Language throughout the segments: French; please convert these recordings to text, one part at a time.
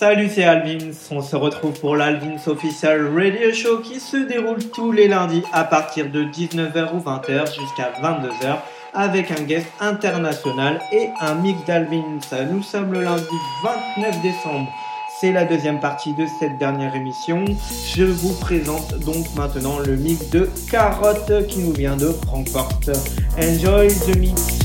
Salut, c'est Alvins. On se retrouve pour l'Alvins Official Radio Show qui se déroule tous les lundis à partir de 19h ou 20h jusqu'à 22h avec un guest international et un mix d'Alvins. Nous sommes le lundi 29 décembre. C'est la deuxième partie de cette dernière émission. Je vous présente donc maintenant le mix de Carotte qui nous vient de Francfort. Enjoy the mix.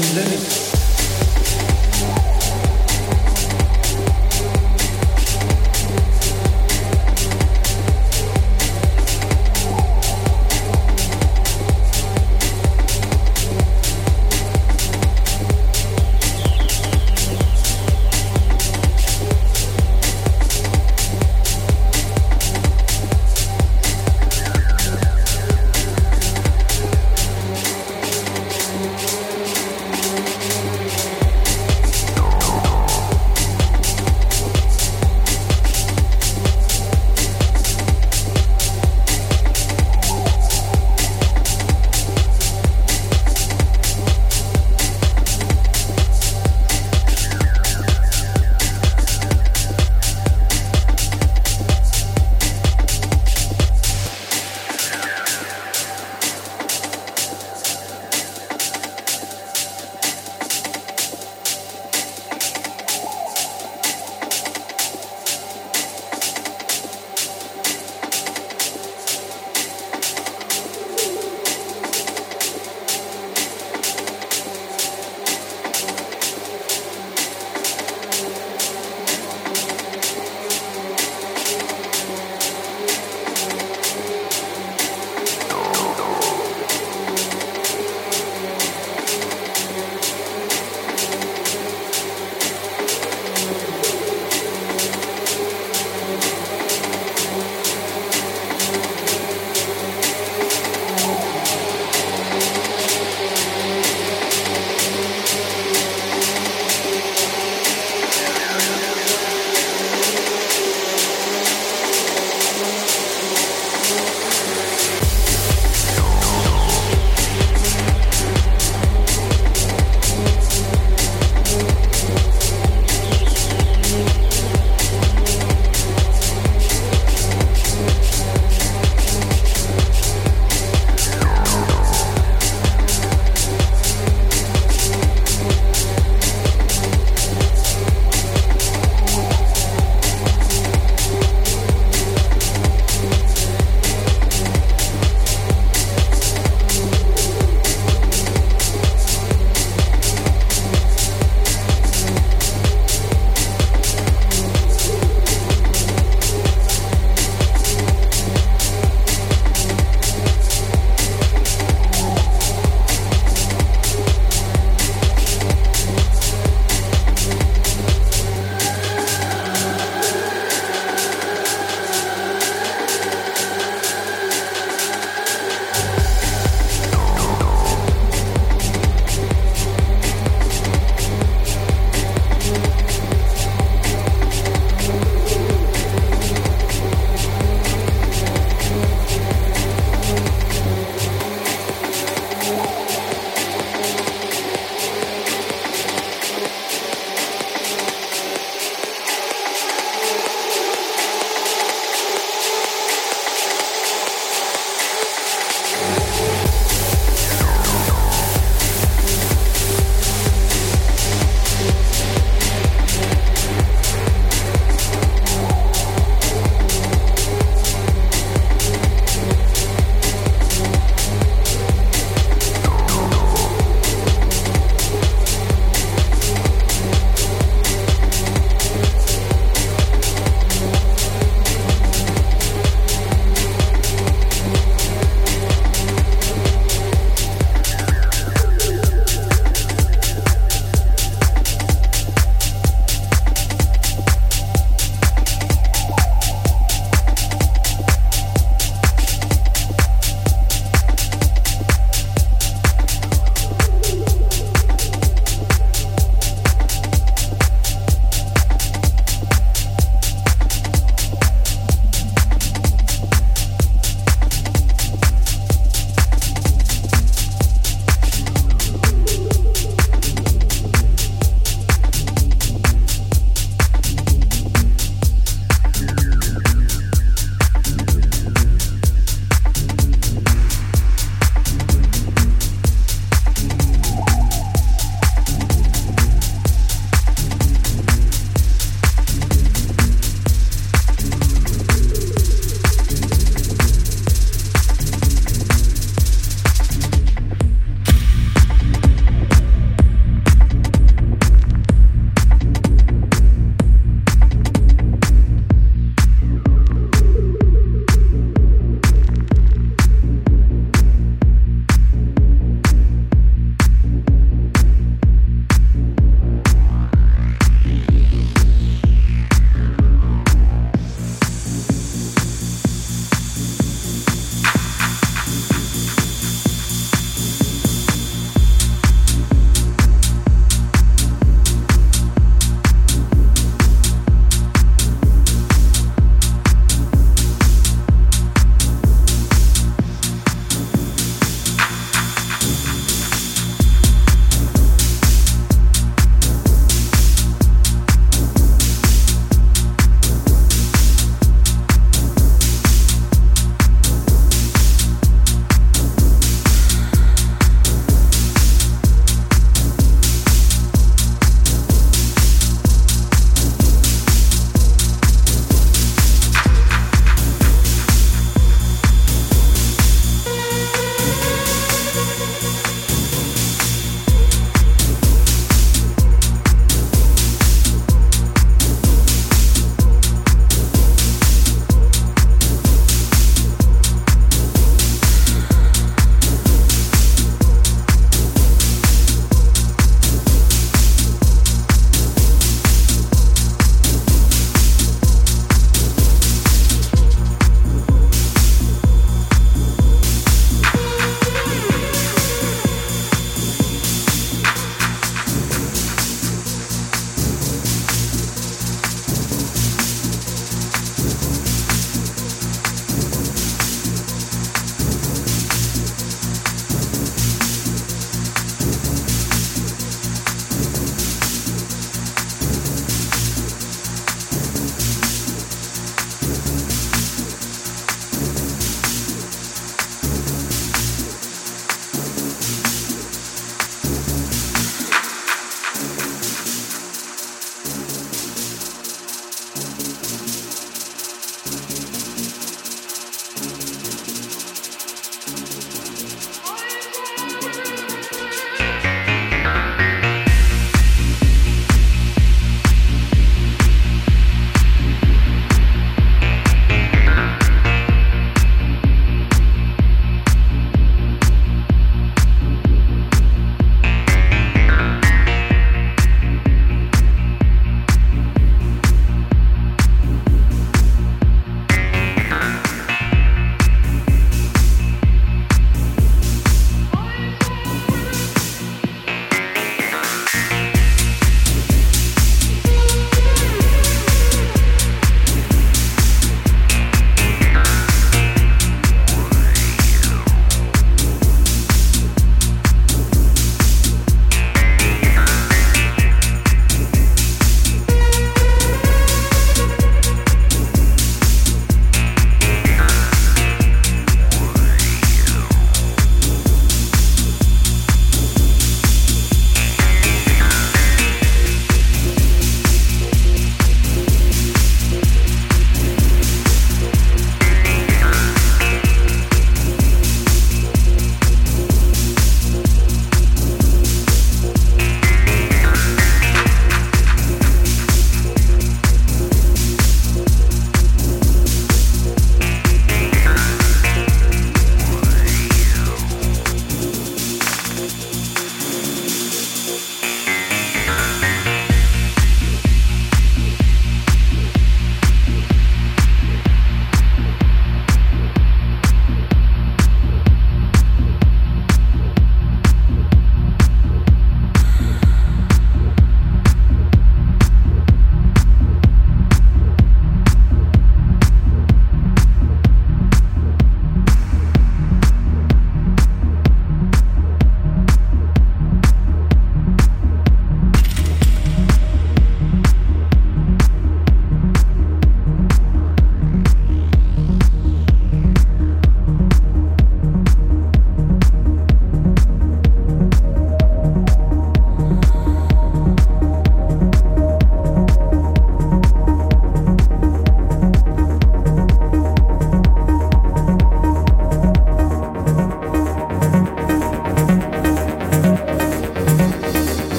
Carotte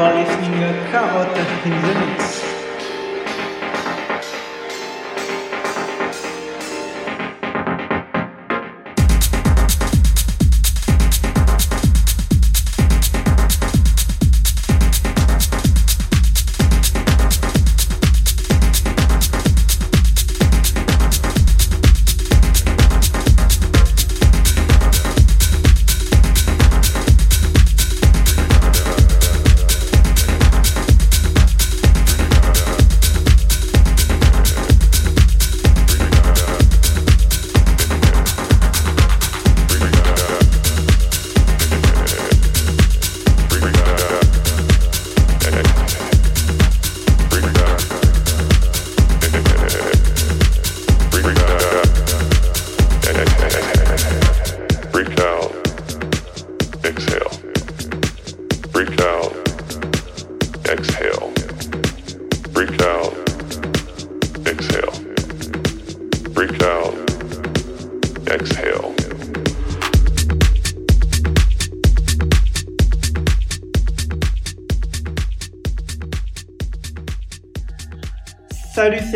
are listening a Carrot in the Mix.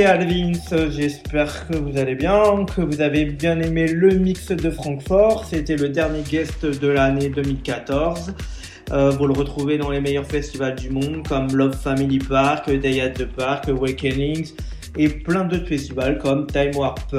Alvins, j'espère que vous allez bien, que vous avez bien aimé le mix de Francfort, c'était le dernier guest de l'année 2014. Euh, vous le retrouvez dans les meilleurs festivals du monde comme Love Family Park, Day at the Park, Awakenings et plein d'autres festivals comme Time Warp.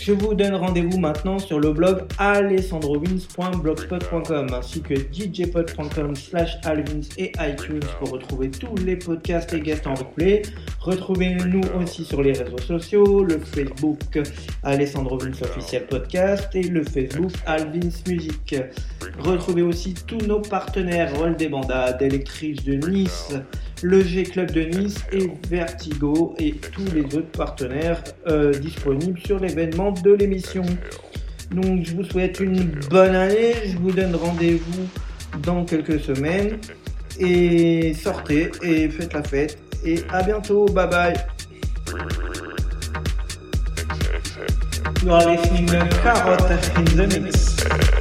Je vous donne rendez-vous maintenant sur le blog alessandrovins.blogspot.com ainsi que djpod.com slash alvins et iTunes pour retrouver tous les podcasts et guests en replay. Retrouvez-nous aussi sur les réseaux sociaux, le Facebook Alessandro Vulz Officiel Podcast et le Facebook Alvins Music. Retrouvez aussi tous nos partenaires, Roll des Bandades, Electrice de Nice, le G-Club de Nice et Vertigo et tous les autres partenaires euh, disponibles sur l'événement de l'émission. Donc je vous souhaite une bonne année, je vous donne rendez-vous dans quelques semaines. Et sortez et faites la fête et à bientôt. Bye bye. You are listening to Carrot in the Mix.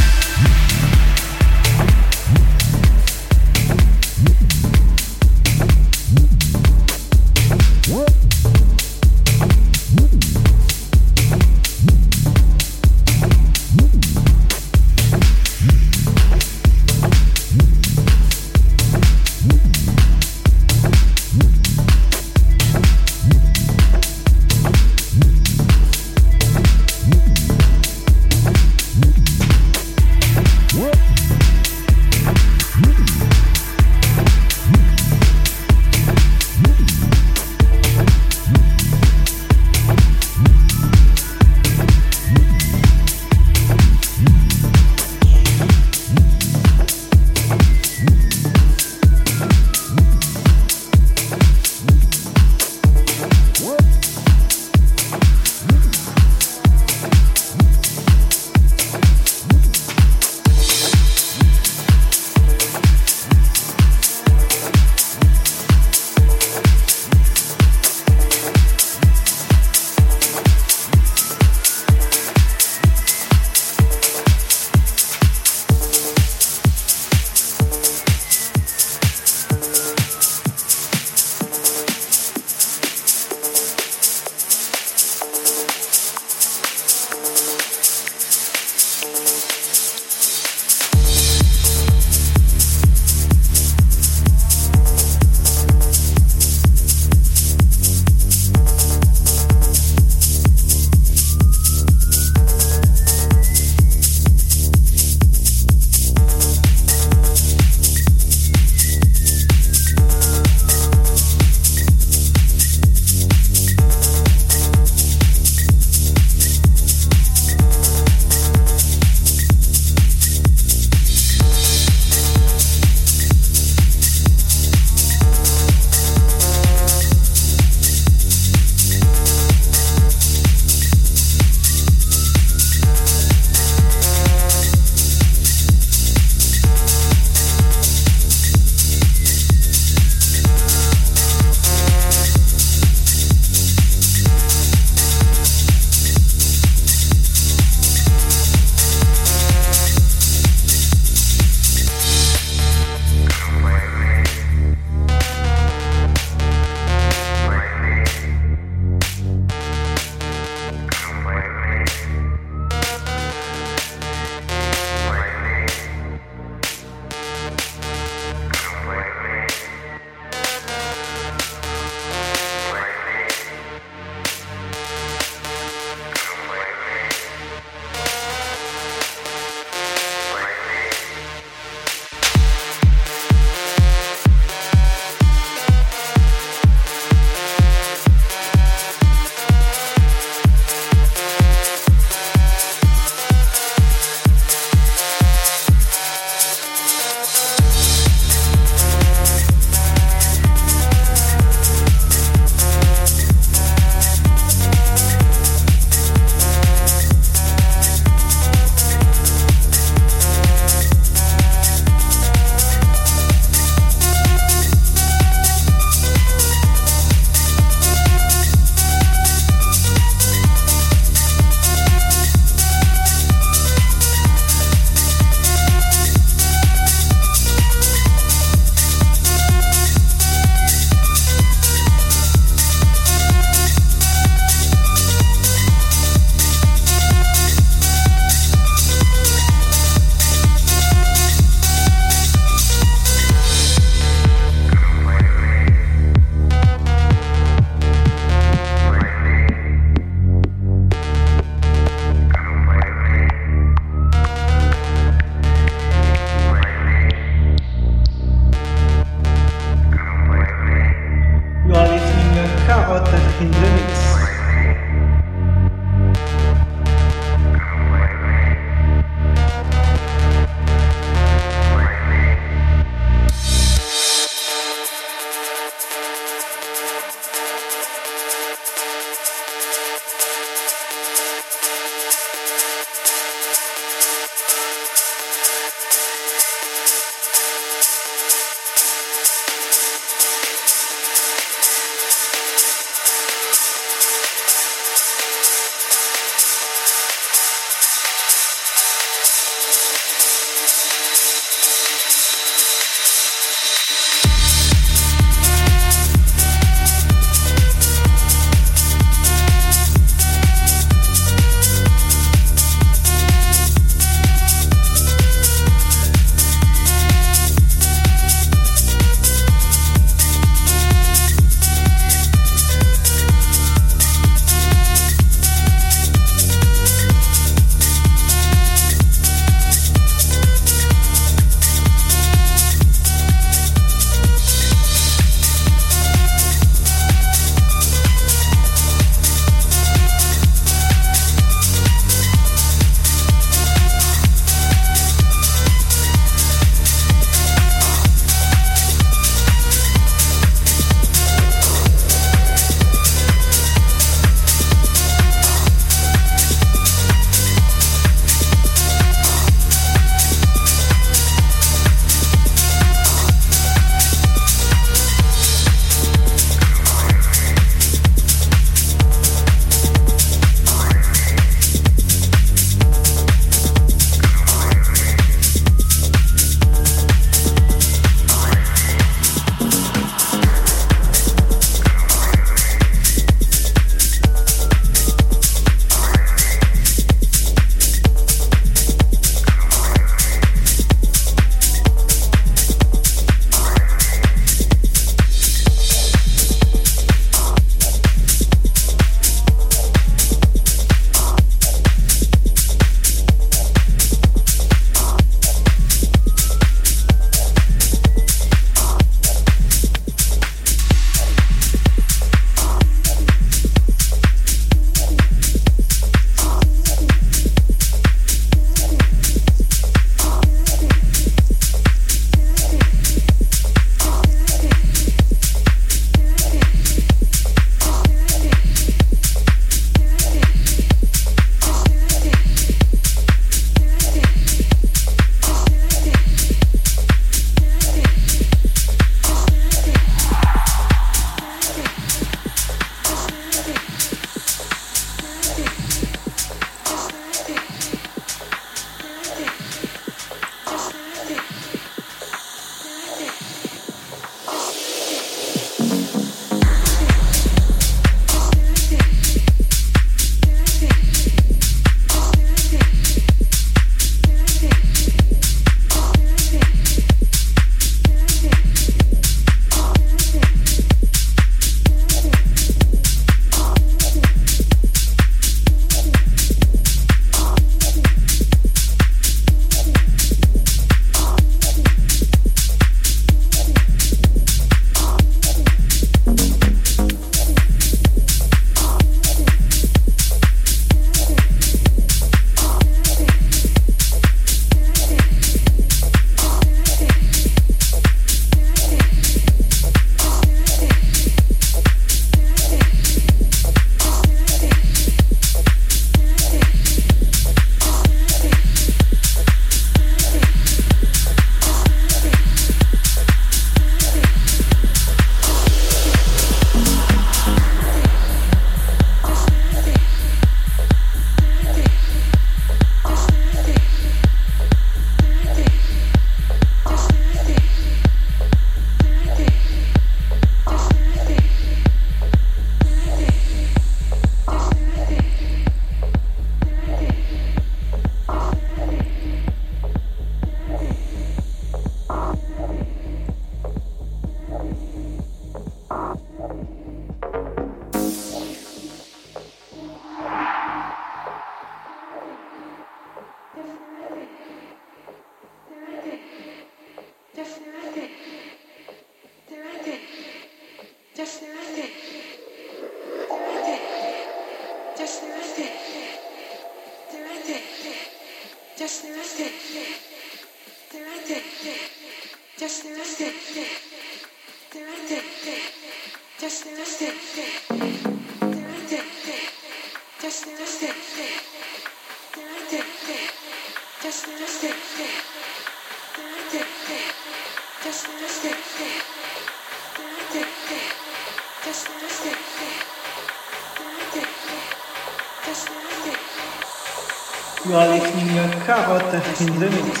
To Carrot in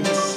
You